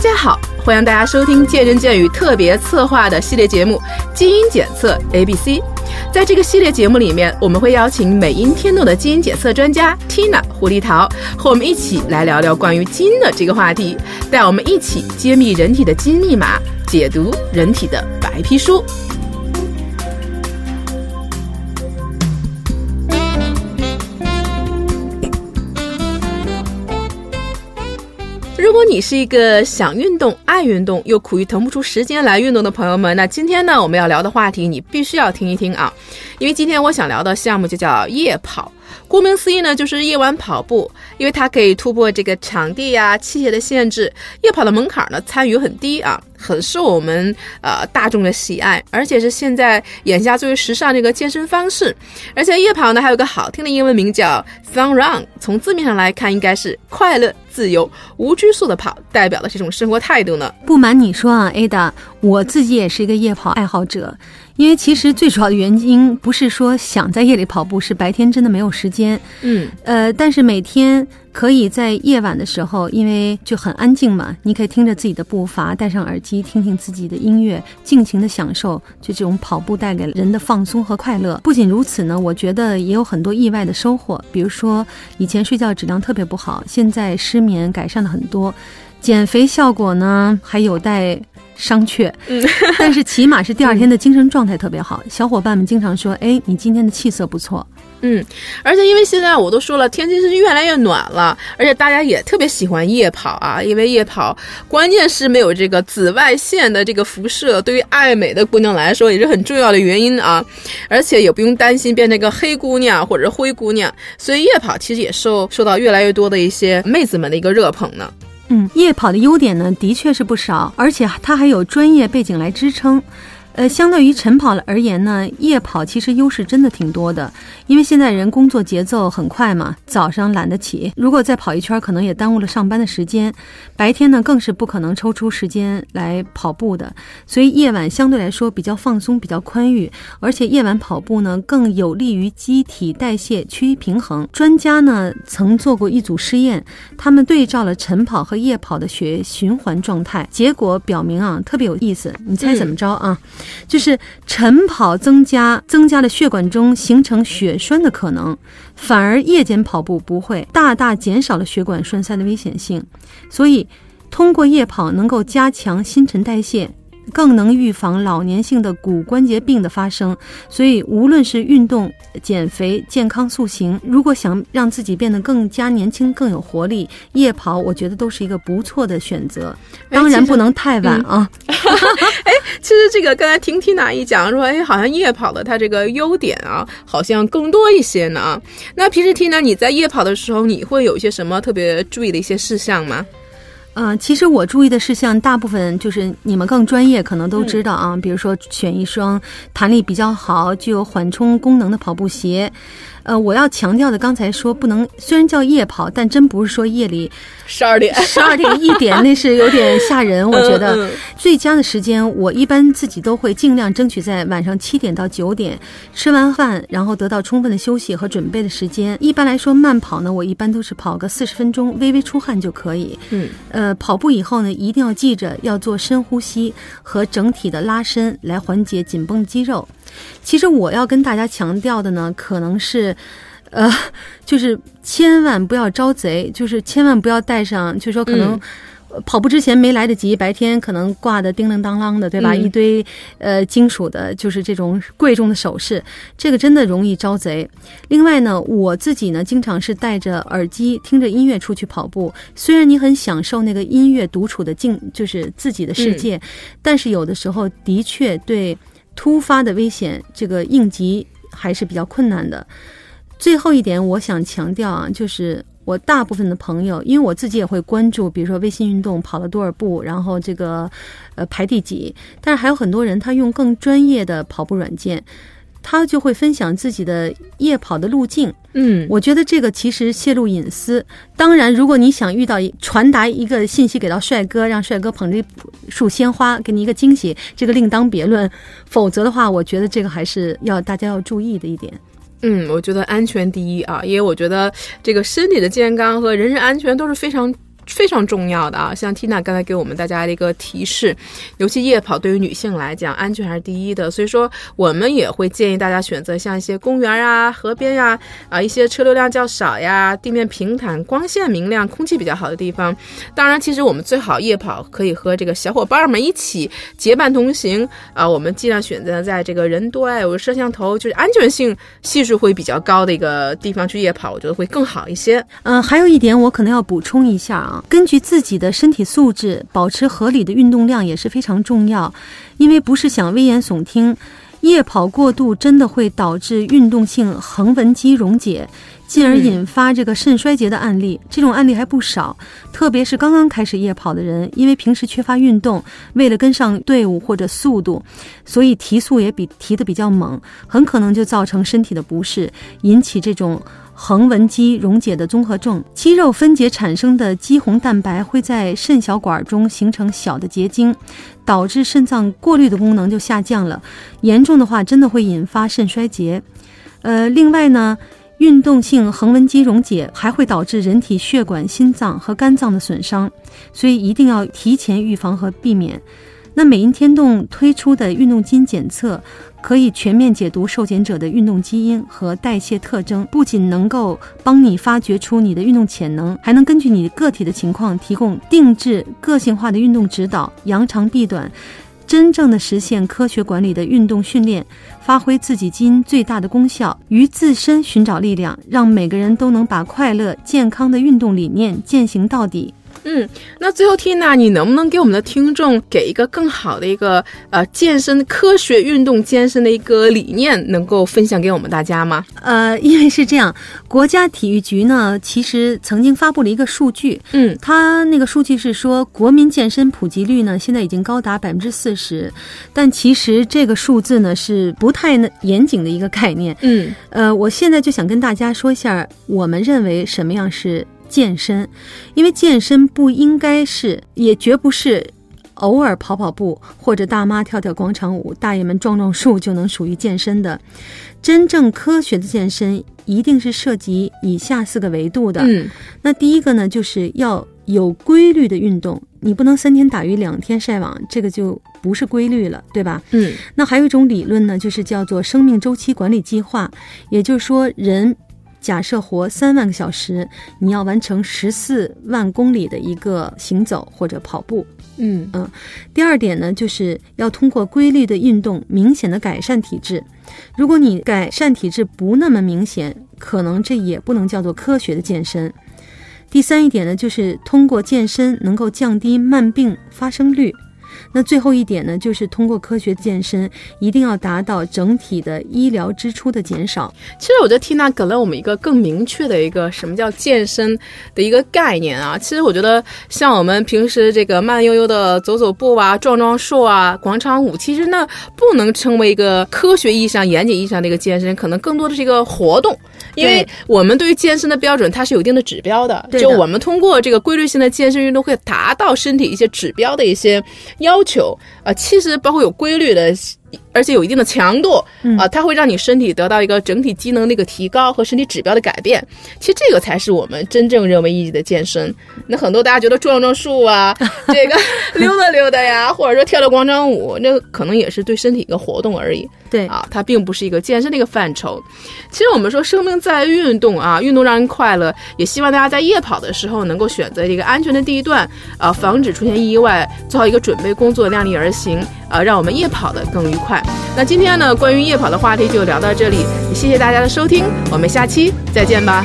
大家好，欢迎大家收听见人见语特别策划的系列节目《基因检测 A B C》。在这个系列节目里面，我们会邀请美音天诺的基因检测专家 Tina 胡立桃和我们一起来聊聊关于基因的这个话题，带我们一起揭秘人体的基因密码，解读人体的白皮书。你是一个想运动、爱运动又苦于腾不出时间来运动的朋友们，那今天呢，我们要聊的话题你必须要听一听啊，因为今天我想聊的项目就叫夜跑。顾名思义呢，就是夜晚跑步，因为它可以突破这个场地呀、器械的限制。夜跑的门槛呢，参与很低啊，很受我们呃大众的喜爱，而且是现在眼下最为时尚的一个健身方式。而且夜跑呢，还有个好听的英文名叫 Fun Run，从字面上来看，应该是快乐、自由、无拘束的跑，代表了这种生活态度呢。不瞒你说啊，Ada，我自己也是一个夜跑爱好者。因为其实最主要的原因不是说想在夜里跑步，是白天真的没有时间。嗯，呃，但是每天可以在夜晚的时候，因为就很安静嘛，你可以听着自己的步伐，戴上耳机，听听自己的音乐，尽情的享受就这种跑步带给人的放松和快乐。不仅如此呢，我觉得也有很多意外的收获，比如说以前睡觉质量特别不好，现在失眠改善了很多，减肥效果呢还有待。商榷，嗯，但是起码是第二天的精神状态特别好。小伙伴们经常说：“哎，你今天的气色不错。”嗯，而且因为现在我都说了，天气是越来越暖了，而且大家也特别喜欢夜跑啊。因为夜跑，关键是没有这个紫外线的这个辐射，对于爱美的姑娘来说也是很重要的原因啊。而且也不用担心变成个黑姑娘或者灰姑娘，所以夜跑其实也受受到越来越多的一些妹子们的一个热捧呢。夜跑的优点呢，的确是不少，而且它还有专业背景来支撑。呃，相对于晨跑而言呢，夜跑其实优势真的挺多的。因为现在人工作节奏很快嘛，早上懒得起，如果再跑一圈，可能也耽误了上班的时间。白天呢，更是不可能抽出时间来跑步的。所以夜晚相对来说比较放松，比较宽裕，而且夜晚跑步呢，更有利于机体代谢趋于平衡。专家呢曾做过一组试验，他们对照了晨跑和夜跑的血液循环状态，结果表明啊，特别有意思。你猜怎么着啊？就是晨跑增加增加了血管中形成血栓的可能，反而夜间跑步不会大大减少了血管栓塞的危险性，所以通过夜跑能够加强新陈代谢。更能预防老年性的骨关节病的发生，所以无论是运动、减肥、健康塑形，如果想让自己变得更加年轻、更有活力，夜跑我觉得都是一个不错的选择。当然不能太晚啊！哎，其实这个刚才听 Tina 一讲说，哎，好像夜跑的它这个优点啊，好像更多一些呢。那平时 Tina 你在夜跑的时候，你会有一些什么特别注意的一些事项吗？嗯，其实我注意的事项大部分就是你们更专业，可能都知道啊。比如说选一双弹力比较好、具有缓冲功能的跑步鞋。呃，我要强调的，刚才说不能，虽然叫夜跑，但真不是说夜里十二点、十二点一点，那是有点吓人。我觉得最佳的时间，我一般自己都会尽量争取在晚上七点到九点，吃完饭然后得到充分的休息和准备的时间。一般来说，慢跑呢，我一般都是跑个四十分钟，微微出汗就可以。嗯，呃，跑步以后呢，一定要记着要做深呼吸和整体的拉伸，来缓解紧绷肌肉。其实我要跟大家强调的呢，可能是，呃，就是千万不要招贼，就是千万不要带上，就是说可能跑步之前没来得及，白天可能挂的叮铃当啷的，对吧？一堆呃金属的，就是这种贵重的首饰，这个真的容易招贼。另外呢，我自己呢，经常是戴着耳机听着音乐出去跑步，虽然你很享受那个音乐独处的静，就是自己的世界，但是有的时候的确对。突发的危险，这个应急还是比较困难的。最后一点，我想强调啊，就是我大部分的朋友，因为我自己也会关注，比如说微信运动跑了多少步，然后这个呃排第几，但是还有很多人他用更专业的跑步软件。他就会分享自己的夜跑的路径，嗯，我觉得这个其实泄露隐私。当然，如果你想遇到传达一个信息给到帅哥，让帅哥捧着一束鲜花给你一个惊喜，这个另当别论。否则的话，我觉得这个还是要大家要注意的一点。嗯，我觉得安全第一啊，因为我觉得这个身体的健康和人身安全都是非常。非常重要的啊。像 Tina 刚才给我们大家的一个提示，尤其夜跑对于女性来讲，安全还是第一的。所以说，我们也会建议大家选择像一些公园啊、河边呀、啊一些车流量较少呀、地面平坦、光线明亮、空气比较好的地方。当然，其实我们最好夜跑可以和这个小伙伴们一起结伴同行啊。我们尽量选择在这个人多呀、有摄像头，就是安全性系数会比较高的一个地方去夜跑，我觉得会更好一些。嗯，还有一点我可能要补充一下啊，根据自己的身体素质，保持合理的运动量也是非常重要。因为不是想危言耸听，夜跑过度真的会导致运动性横纹肌溶解，进而引发这个肾衰竭的案例。这种案例还不少，特别是刚刚开始夜跑的人，因为平时缺乏运动，为了跟上队伍或者速度，所以提速也比提的比较猛，很可能就造成身体的不适，引起这种。横纹肌溶解的综合症，肌肉分解产生的肌红蛋白会在肾小管中形成小的结晶，导致肾脏过滤的功能就下降了。严重的话，真的会引发肾衰竭。呃，另外呢，运动性横纹肌溶解还会导致人体血管、心脏和肝脏的损伤，所以一定要提前预防和避免。那美音天动推出的运动基因检测，可以全面解读受检者的运动基因和代谢特征，不仅能够帮你发掘出你的运动潜能，还能根据你个体的情况提供定制、个性化的运动指导，扬长避短，真正的实现科学管理的运动训练，发挥自己基因最大的功效，于自身寻找力量，让每个人都能把快乐、健康的运动理念践行到底。嗯，那最后 Tina，你能不能给我们的听众给一个更好的一个呃健身科学运动健身的一个理念，能够分享给我们大家吗？呃，因为是这样，国家体育局呢，其实曾经发布了一个数据，嗯，它那个数据是说，国民健身普及率呢，现在已经高达百分之四十，但其实这个数字呢是不太严谨的一个概念，嗯，呃，我现在就想跟大家说一下，我们认为什么样是。健身，因为健身不应该是，也绝不是偶尔跑跑步或者大妈跳跳广场舞、大爷们撞撞树就能属于健身的。真正科学的健身，一定是涉及以下四个维度的。嗯，那第一个呢，就是要有规律的运动，你不能三天打鱼两天晒网，这个就不是规律了，对吧？嗯，那还有一种理论呢，就是叫做生命周期管理计划，也就是说人。假设活三万个小时，你要完成十四万公里的一个行走或者跑步。嗯嗯。第二点呢，就是要通过规律的运动，明显的改善体质。如果你改善体质不那么明显，可能这也不能叫做科学的健身。第三一点呢，就是通过健身能够降低慢病发生率。那最后一点呢，就是通过科学健身，一定要达到整体的医疗支出的减少。其实我觉得缇娜给了我们一个更明确的一个什么叫健身的一个概念啊。其实我觉得像我们平时这个慢悠悠的走走步啊、撞撞树啊、广场舞，其实呢不能称为一个科学意义上、严谨意义上的一个健身，可能更多的是一个活动。因为我们对于健身的标准，它是有一定的指标的。就我们通过这个规律性的健身运动，会达到身体一些指标的一些要求。呃，其实包括有规律的。而且有一定的强度啊，它会让你身体得到一个整体机能的一个提高和身体指标的改变。其实这个才是我们真正认为意义的健身。那很多大家觉得撞撞树啊，这个溜达溜达呀，或者说跳跳广场舞，那可能也是对身体一个活动而已。对啊，它并不是一个健身的一个范畴。其实我们说生命在于运动啊，运动让人快乐，也希望大家在夜跑的时候能够选择一个安全的地段啊，防止出现意外，做好一个准备工作，量力行啊，让我们夜跑的更愉快。那今天呢，关于夜跑的话题就聊到这里，谢谢大家的收听，我们下期再见吧。